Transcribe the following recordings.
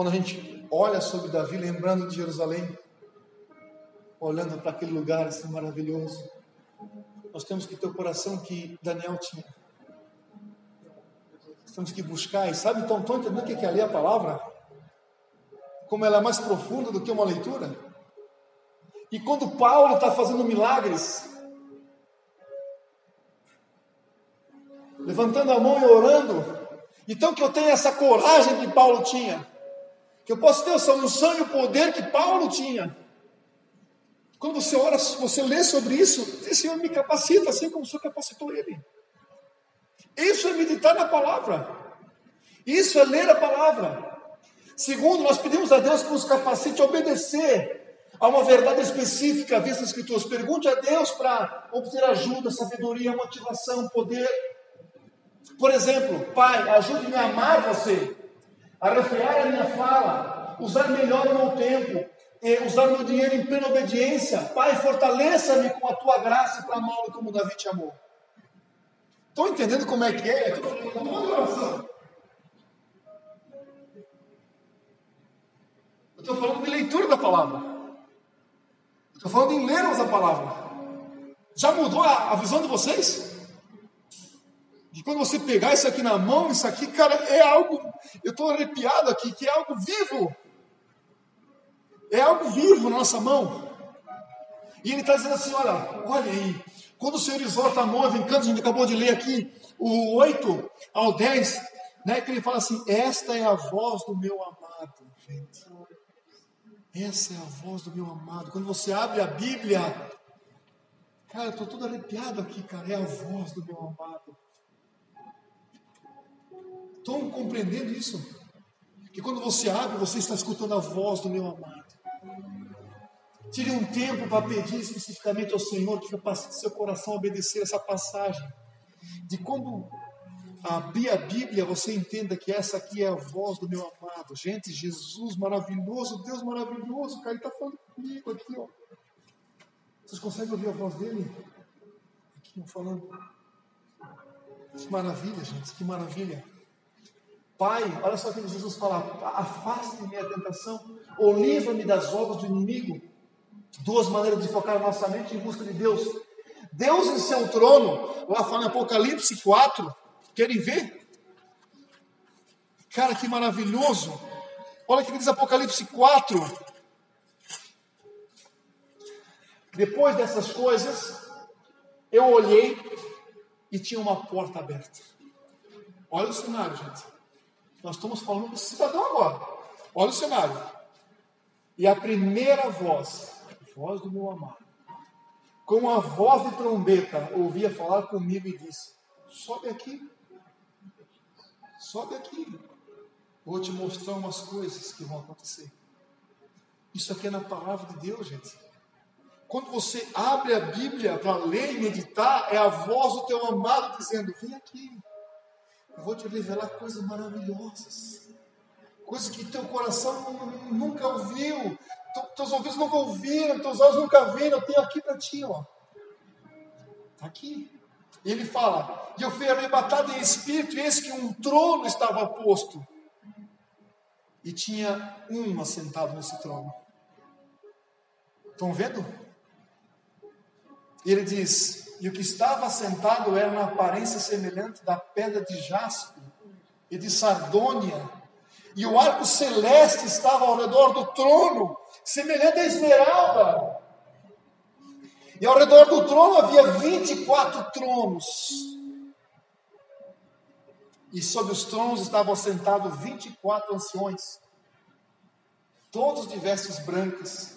quando a gente olha sobre Davi, lembrando de Jerusalém, olhando para aquele lugar assim maravilhoso, nós temos que ter o coração que Daniel tinha. Nós temos que buscar, e sabe, estão, estão entendendo o que é ler a palavra? Como ela é mais profunda do que uma leitura? E quando Paulo está fazendo milagres, levantando a mão e orando, então que eu tenha essa coragem que Paulo tinha, que eu possa ter essa unção e o poder que Paulo tinha. Quando você ora, você lê sobre isso, o Senhor me capacita, assim como o Senhor capacitou ele. Isso é meditar na palavra. Isso é ler a palavra. Segundo, nós pedimos a Deus que nos capacite a obedecer a uma verdade específica vista nas Escrituras. Pergunte a Deus para obter ajuda, sabedoria, motivação, poder. Por exemplo, Pai, ajude-me a amar você, a refrear a minha fala, usar melhor o meu tempo, usar meu dinheiro em plena obediência. Pai, fortaleça-me com a tua graça para amá-lo como Davi te amou. Estão entendendo como é que é? Eu estou falando de leitura da palavra. Estou falando em lermos a palavra. Já mudou a, a visão de vocês? De quando você pegar isso aqui na mão, isso aqui, cara, é algo. Eu estou arrepiado aqui, que é algo vivo. É algo vivo na nossa mão. E ele está dizendo assim: olha, olha aí. Quando o Senhor exorta a noiva em cantos, a gente acabou de ler aqui, o 8 ao 10, né, que ele fala assim: Esta é a voz do meu amado, gente. Essa é a voz do meu amado. Quando você abre a Bíblia, cara, eu estou todo arrepiado aqui, cara. É a voz do meu amado. Estão compreendendo isso? Que quando você abre, você está escutando a voz do meu amado. Tire um tempo para pedir especificamente ao Senhor que capacite seu coração obedecer essa passagem. De quando abrir a Bíblia, você entenda que essa aqui é a voz do meu amado. Gente, Jesus maravilhoso, Deus maravilhoso, cara, ele está falando comigo aqui, ó. Vocês conseguem ouvir a voz dele? Aqui, falando. Que maravilha, gente, que maravilha. Pai, olha só o que Jesus fala: afaste-me a tentação, ou livra-me das obras do inimigo. Duas maneiras de focar a nossa mente em busca de Deus. Deus em seu trono, lá fala em Apocalipse 4, querem ver? Cara, que maravilhoso! Olha o que diz Apocalipse 4. Depois dessas coisas, eu olhei e tinha uma porta aberta. Olha o cenário, gente. Nós estamos falando esse cidadão agora. Olha o cenário. E a primeira voz, voz do meu amado, com a voz de trombeta, ouvia falar comigo e disse: Sobe aqui. Sobe aqui. Vou te mostrar umas coisas que vão acontecer. Isso aqui é na palavra de Deus, gente. Quando você abre a Bíblia para ler e meditar, é a voz do teu amado dizendo: Vem aqui. Eu vou te revelar coisas maravilhosas. Coisas que teu coração nunca ouviu. Teus ouvidos nunca ouviram, teus olhos nunca viram. Eu tenho aqui para ti, ó. Está aqui. E ele fala: E eu fui arrebatado em espírito, e eis que um trono estava posto. E tinha um assentado nesse trono. Estão vendo? Ele diz: e o que estava assentado era uma aparência semelhante da pedra de jaspe e de sardônia, e o arco celeste estava ao redor do trono, semelhante a esmeralda. E ao redor do trono havia 24 tronos. E sobre os tronos estavam sentados 24 anciões, todos de vestes brancas,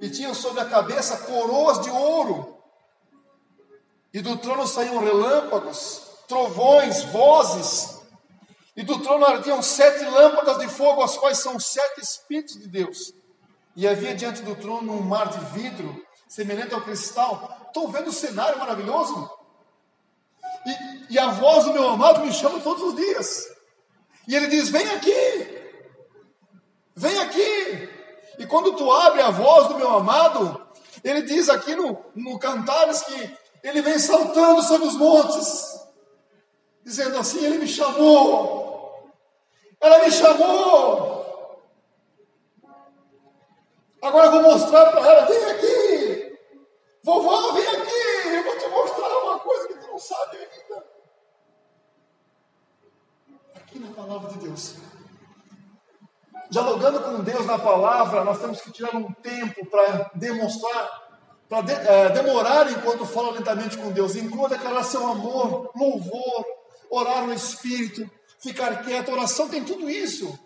e tinham sobre a cabeça coroas de ouro e do trono saíam relâmpagos, trovões, vozes. E do trono ardiam sete lâmpadas de fogo, as quais são sete Espíritos de Deus. E havia diante do trono um mar de vidro, semelhante ao cristal. Estou vendo o cenário maravilhoso? E, e a voz do meu amado me chama todos os dias. E ele diz: Vem aqui, vem aqui. E quando tu abre a voz do meu amado, ele diz aqui no, no Cantares que ele vem saltando sobre os montes, dizendo assim: Ele me chamou, ela me chamou, Agora eu vou mostrar para ela: vem aqui, vovó, vem aqui, eu vou te mostrar uma coisa que tu não sabe ainda. Aqui na palavra de Deus. Dialogando com Deus na palavra, nós temos que tirar um tempo para demonstrar para de, é, demorar enquanto fala lentamente com Deus, enquanto declarar seu amor, louvor, orar no Espírito, ficar quieto. Oração tem tudo isso.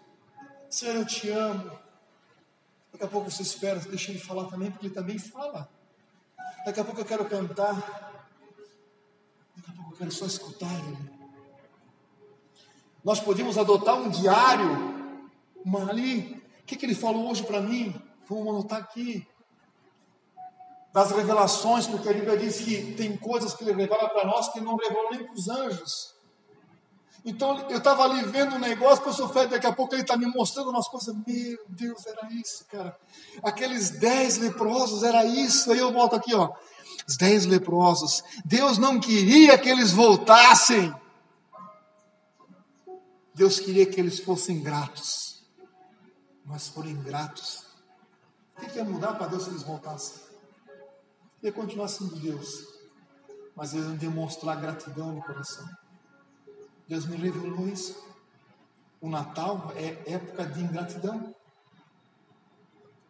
Senhor, eu te amo. Daqui a pouco você espera, deixa ele falar também, porque ele também fala. Daqui a pouco eu quero cantar. Daqui a pouco eu quero só escutar ele. Nós podíamos adotar um diário, uma ali. O que, que ele falou hoje para mim? Vamos anotar aqui das revelações, porque a Bíblia diz que tem coisas que ele revela para nós que não revelou nem para os anjos. Então eu estava ali vendo um negócio, pastor Fred, daqui a pouco ele está me mostrando umas coisas. Meu Deus, era isso, cara. Aqueles dez leprosos, era isso. Aí eu volto aqui, ó. Os dez leprosos. Deus não queria que eles voltassem. Deus queria que eles fossem gratos. Mas foram ingratos. O que ia mudar para Deus se eles voltassem? Ia continuar sendo Deus, mas eles iam demonstrar gratidão no coração. Deus me revelou isso. O Natal é época de ingratidão.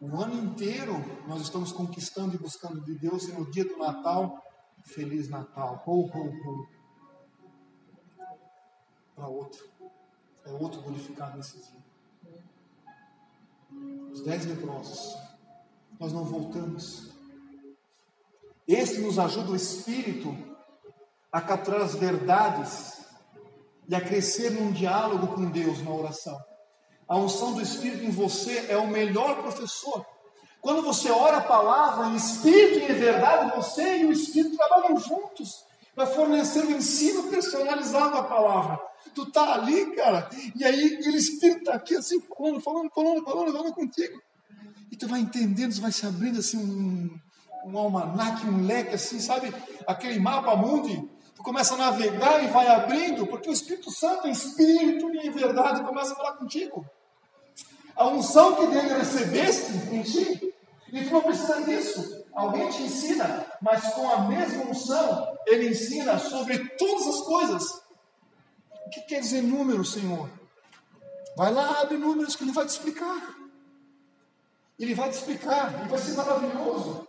O ano inteiro nós estamos conquistando e buscando de Deus, e no dia do Natal, Feliz Natal. Ho, ho, ho. Para outro. É outro glorificado nesse dia. Os dez leprosos. Nós não voltamos. Esse nos ajuda o Espírito a capturar as verdades e a crescer num diálogo com Deus na oração. A unção do Espírito em você é o melhor professor. Quando você ora a palavra em espírito e em verdade, você e o Espírito trabalham juntos para fornecer o um ensino personalizado da palavra. Tu tá ali, cara, e aí ele Espírito está aqui assim, falando, falando, falando, falando, falando contigo. E tu vai entendendo, tu vai se abrindo assim um, um almanaque, um leque assim, sabe? Aquele mapa mundi. Tu começa a navegar e vai abrindo, porque o Espírito Santo, em espírito e em verdade, começa a falar contigo. A unção que dele recebeste em ti, e tu não precisa disso. Alguém te ensina, mas com a mesma unção, ele ensina sobre todas as coisas. O que quer dizer número, Senhor? Vai lá, abre números que ele vai te explicar. Ele vai te explicar, e vai ser maravilhoso.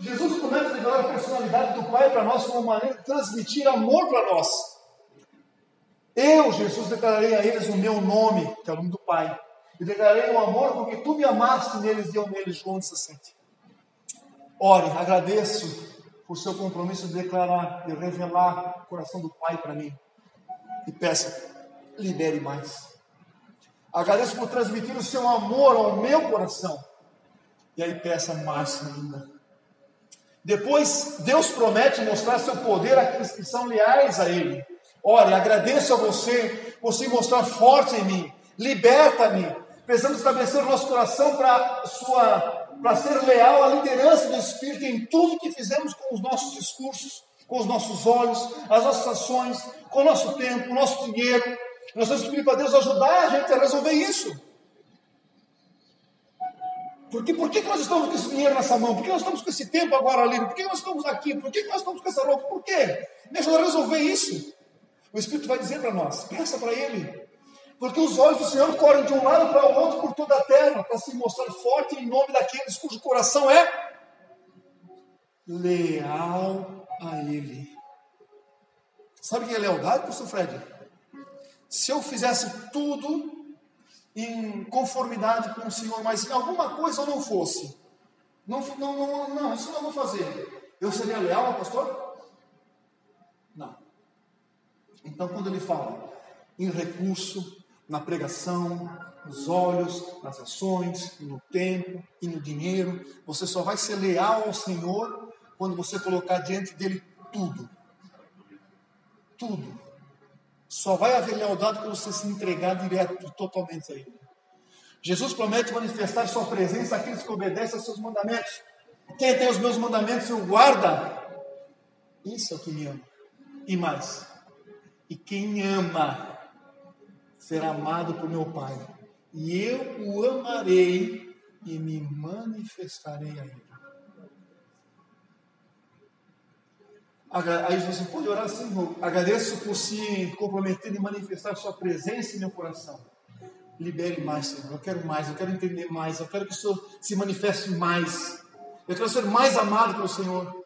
Jesus começa a revelar a personalidade do Pai para nós como maneira de transmitir amor para nós. Eu, Jesus, declararei a eles o meu nome, que é o nome do Pai. E declararei o amor porque tu me amaste neles e eu neles. João 17. Ore, agradeço por seu compromisso de declarar, de revelar o coração do Pai para mim. E peça, libere mais. Agradeço por transmitir o seu amor ao meu coração. E aí peça mais ainda. Depois, Deus promete mostrar seu poder àqueles que são leais a Ele. Olha, agradeço a você por se mostrar forte em mim. Liberta-me. Precisamos estabelecer o nosso coração para sua para ser leal à liderança do Espírito em tudo que fizemos com os nossos discursos, com os nossos olhos, as nossas ações, com o nosso tempo, o nosso dinheiro. Nós temos que pedir para Deus ajudar a gente a resolver isso. Porque por que, nós estamos com esse dinheiro nessa mão? Por que nós estamos com esse tempo agora ali? Por que nós estamos aqui? Por que nós estamos com essa roupa? Por quê? Deixa eu resolver isso. O Espírito vai dizer para nós, peça para Ele. Porque os olhos do Senhor correm de um lado para o outro por toda a terra, para se mostrar forte em nome daqueles cujo coração é leal a Ele. Sabe o que é lealdade, professor Fred? Se eu fizesse tudo em conformidade com o Senhor, mas se alguma coisa não fosse, não, não, não, não, isso não vou fazer, eu seria leal ao pastor? Não. Então, quando ele fala em recurso, na pregação, nos olhos, nas ações, no tempo e no dinheiro, você só vai ser leal ao Senhor quando você colocar diante dele tudo. Tudo. Só vai haver lealdade quando você se entregar direto e totalmente a Ele. Jesus promete manifestar Sua presença àqueles que obedecem aos Seus mandamentos. Quem tem os meus mandamentos e o guarda, isso é o que me ama. E mais, e quem ama será amado por meu Pai, e eu o amarei e me manifestarei a ele. Aí você pode orar assim, agradeço por se comprometer em manifestar sua presença em meu coração. Libere mais, Senhor. Eu quero mais, eu quero entender mais, eu quero que o Senhor se manifeste mais. Eu quero ser mais amado pelo Senhor.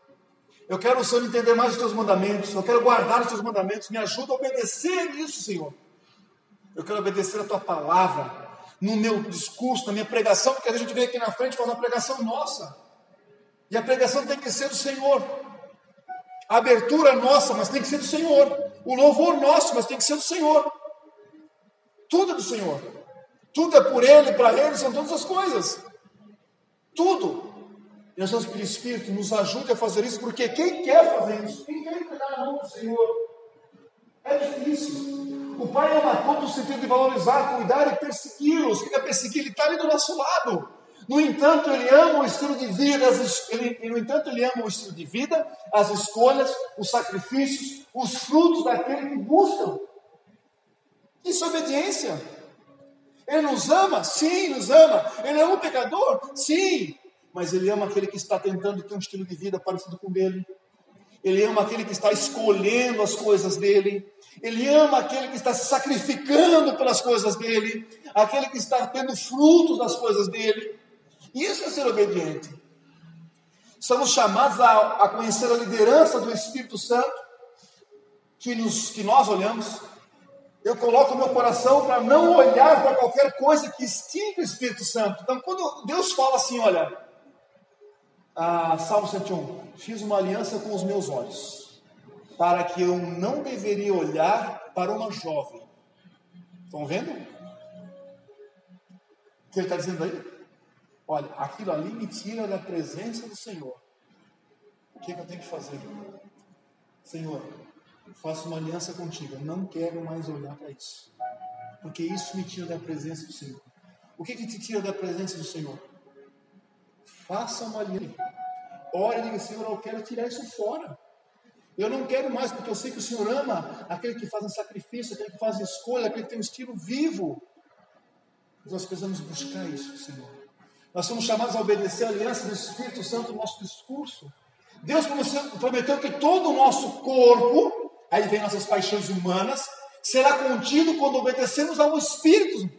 Eu quero o Senhor entender mais os teus mandamentos. Eu quero guardar os teus mandamentos. Me ajuda a obedecer isso, Senhor. Eu quero obedecer a tua palavra no meu discurso, na minha pregação, porque a gente vem aqui na frente e faz uma pregação nossa. E a pregação tem que ser do Senhor. A abertura nossa, mas tem que ser do Senhor. O louvor nosso, mas tem que ser do Senhor. Tudo é do Senhor. Tudo é por Ele, para Ele, são todas as coisas. Tudo. E nós vamos Espírito, nos ajude a fazer isso, porque quem quer fazer isso, quem quer entregar na mão do Senhor, é difícil. O Pai ama todo no sentido de valorizar, cuidar e persegui-los. O que é perseguir? Ele está ali do nosso lado. No entanto, ele ama o estilo de vida, ele, no entanto, ele ama o estilo de vida, as escolhas, os sacrifícios, os frutos daquele que buscam. Isso é obediência. Ele nos ama? Sim, nos ama. Ele é um pecador? Sim. Mas ele ama aquele que está tentando ter um estilo de vida parecido com o dele. Ele ama aquele que está escolhendo as coisas dele. Ele ama aquele que está se sacrificando pelas coisas dele. Aquele que está tendo frutos das coisas dele. Isso é ser obediente. Somos chamados a, a conhecer a liderança do Espírito Santo, que, nos, que nós olhamos. Eu coloco meu coração para não olhar para qualquer coisa que extinga o Espírito Santo. Então, quando Deus fala assim, olha, ah, Salmo 101, fiz uma aliança com os meus olhos, para que eu não deveria olhar para uma jovem. Estão vendo? O que ele está dizendo aí? Olha, aquilo ali me tira da presença do Senhor. O que, é que eu tenho que fazer? Senhor, faço uma aliança contigo. Eu não quero mais olhar para isso. Porque isso me tira da presença do Senhor. O que, que te tira da presença do Senhor? Faça uma aliança. Ore e diga, Senhor, eu quero tirar isso fora. Eu não quero mais, porque eu sei que o Senhor ama aquele que faz um sacrifício, aquele que faz escolha, aquele que tem um estilo vivo. Nós precisamos buscar isso, Senhor. Nós somos chamados a obedecer a aliança do Espírito Santo no nosso discurso. Deus prometeu que todo o nosso corpo, aí vem nossas paixões humanas, será contido quando obedecemos ao Espírito.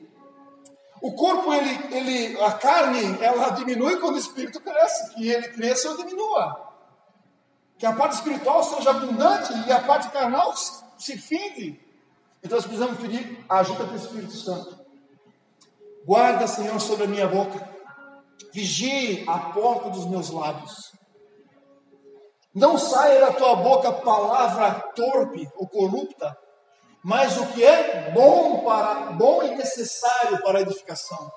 O corpo, ele, ele, a carne, ela diminui quando o Espírito cresce, que ele cresça ou diminua. Que a parte espiritual seja abundante e a parte carnal se finde. Então nós precisamos pedir a ajuda do Espírito Santo. Guarda, Senhor, sobre a minha boca vigie a porta dos meus lábios. Não saia da tua boca palavra torpe ou corrupta, mas o que é bom para bom e necessário para a edificação,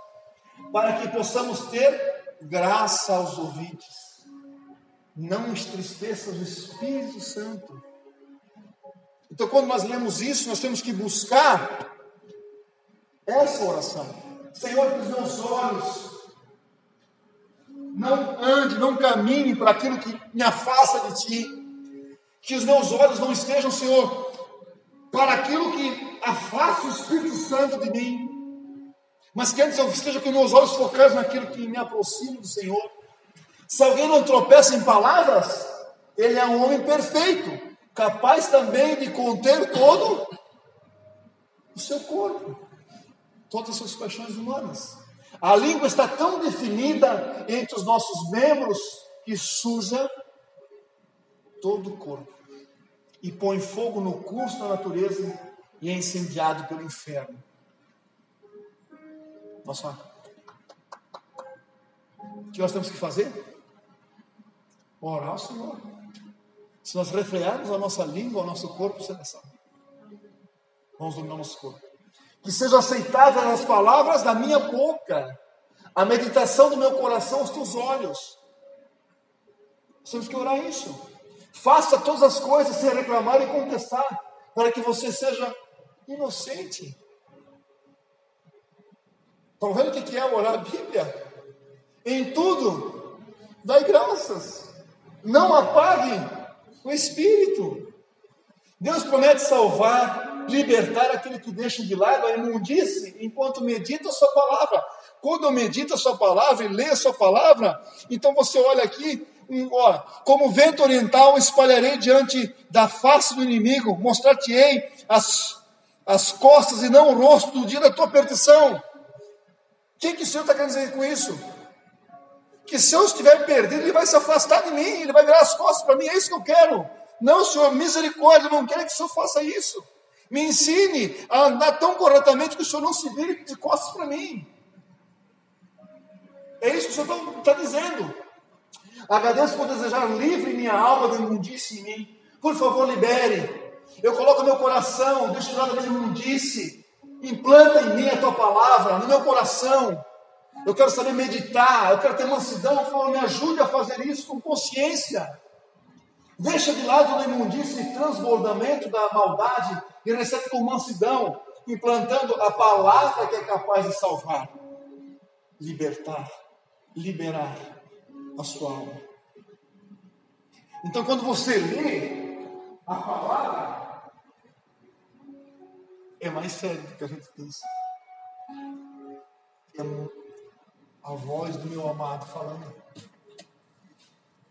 para que possamos ter graça aos ouvintes. Não entristeça o Espírito Santo. Então, quando nós lemos isso, nós temos que buscar essa oração. Senhor, que os meus olhos não ande, não caminhe para aquilo que me afasta de ti. Que os meus olhos não estejam, Senhor, para aquilo que afasta o Espírito Santo de mim. Mas que antes eu esteja com meus olhos focados naquilo que me aproxima do Senhor. Se alguém não tropeça em palavras, ele é um homem perfeito, capaz também de conter todo o seu corpo, todas as suas paixões humanas. A língua está tão definida entre os nossos membros que suja todo o corpo e põe fogo no curso da natureza e é incendiado pelo inferno. Falar? O que nós temos que fazer? Orar ao Senhor. Se nós refrearmos a nossa língua, o nosso corpo será salvo. Vamos dominar nosso corpo que sejam aceitáveis as palavras da minha boca, a meditação do meu coração aos teus olhos. Nós temos que orar isso. Faça todas as coisas sem reclamar e contestar, para que você seja inocente. Estão vendo o que é orar a Bíblia? Em tudo, dai graças. Não apague o Espírito. Deus promete salvar libertar aquele que deixa de lado a imundície enquanto medita a sua palavra. Quando eu medito a sua palavra e lê a sua palavra, então você olha aqui, um, ó, como vento oriental espalharei diante da face do inimigo, mostrar-te-ei as, as costas e não o rosto do dia da tua perdição. O que, que o Senhor está querendo dizer com isso? Que se eu estiver perdido, Ele vai se afastar de mim, Ele vai virar as costas para mim, é isso que eu quero. Não, Senhor, misericórdia, não quero que o Senhor faça isso. Me ensine a andar tão corretamente que o Senhor não se vire de costas para mim. É isso que o Senhor está tá dizendo. Agradeço por desejar livre minha alma do imundície em mim. Por favor, libere. Eu coloco meu coração destinado da imundície. Implanta em mim a tua palavra, no meu coração. Eu quero saber meditar, eu quero ter mansidão. Por favor, me ajude a fazer isso com consciência. Deixa de lado o imundície e transbordamento da maldade e recebe com mansidão, implantando a palavra que é capaz de salvar, libertar, liberar a sua alma. Então, quando você lê a palavra, é mais sério do que a gente pensa. É a voz do meu amado falando.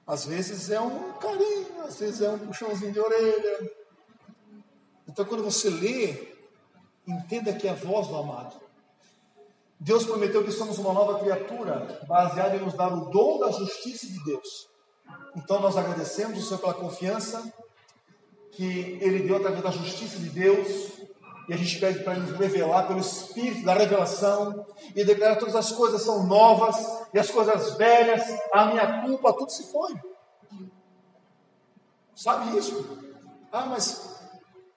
Às vezes é um carinho, às vezes é um puxãozinho de orelha. Então, quando você lê, entenda que é a voz do amado. Deus prometeu que somos uma nova criatura, baseada em nos dar o dom da justiça de Deus. Então, nós agradecemos o Senhor pela confiança que Ele deu através da justiça de Deus. E a gente pede para Ele nos revelar pelo Espírito da revelação e declarar todas as coisas são novas e as coisas velhas, a minha culpa, tudo se foi. Sabe isso? Ah, mas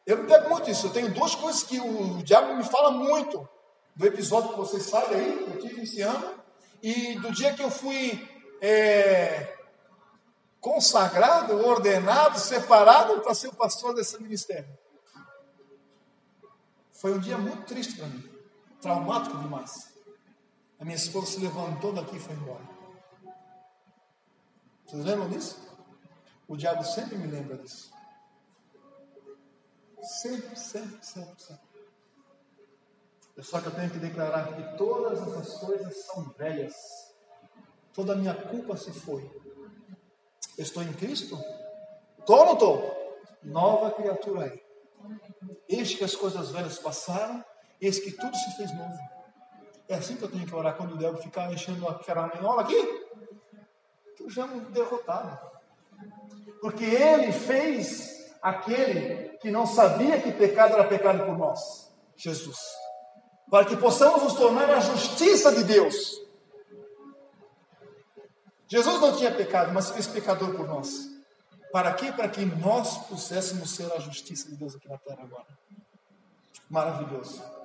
eu não pego muito isso. Eu tenho duas coisas que o diabo me fala muito. Do episódio que vocês sabem aí, que eu tive esse ano, e do dia que eu fui é, consagrado, ordenado, separado para ser o pastor desse ministério. Foi um dia muito triste para mim, traumático demais. A minha esposa se levantou daqui e foi embora. Vocês lembram disso? O diabo sempre me lembra disso. Sempre, sempre, sempre, sempre. É só que eu tenho que declarar que todas essas coisas são velhas. Toda a minha culpa se foi. Eu estou em Cristo? Estou ou não estou? Nova criatura aí. Eis que as coisas velhas passaram, eis que tudo se fez novo. É assim que eu tenho que orar quando o diabo ficar enchendo a caramanhola aqui. Tu já me derrotado. Porque ele fez aquele que não sabia que pecado era pecado por nós, Jesus. Para que possamos nos tornar a justiça de Deus. Jesus não tinha pecado, mas fez pecador por nós. Para quê? Para que nós pudéssemos ser a justiça de Deus aqui na terra agora. Maravilhoso.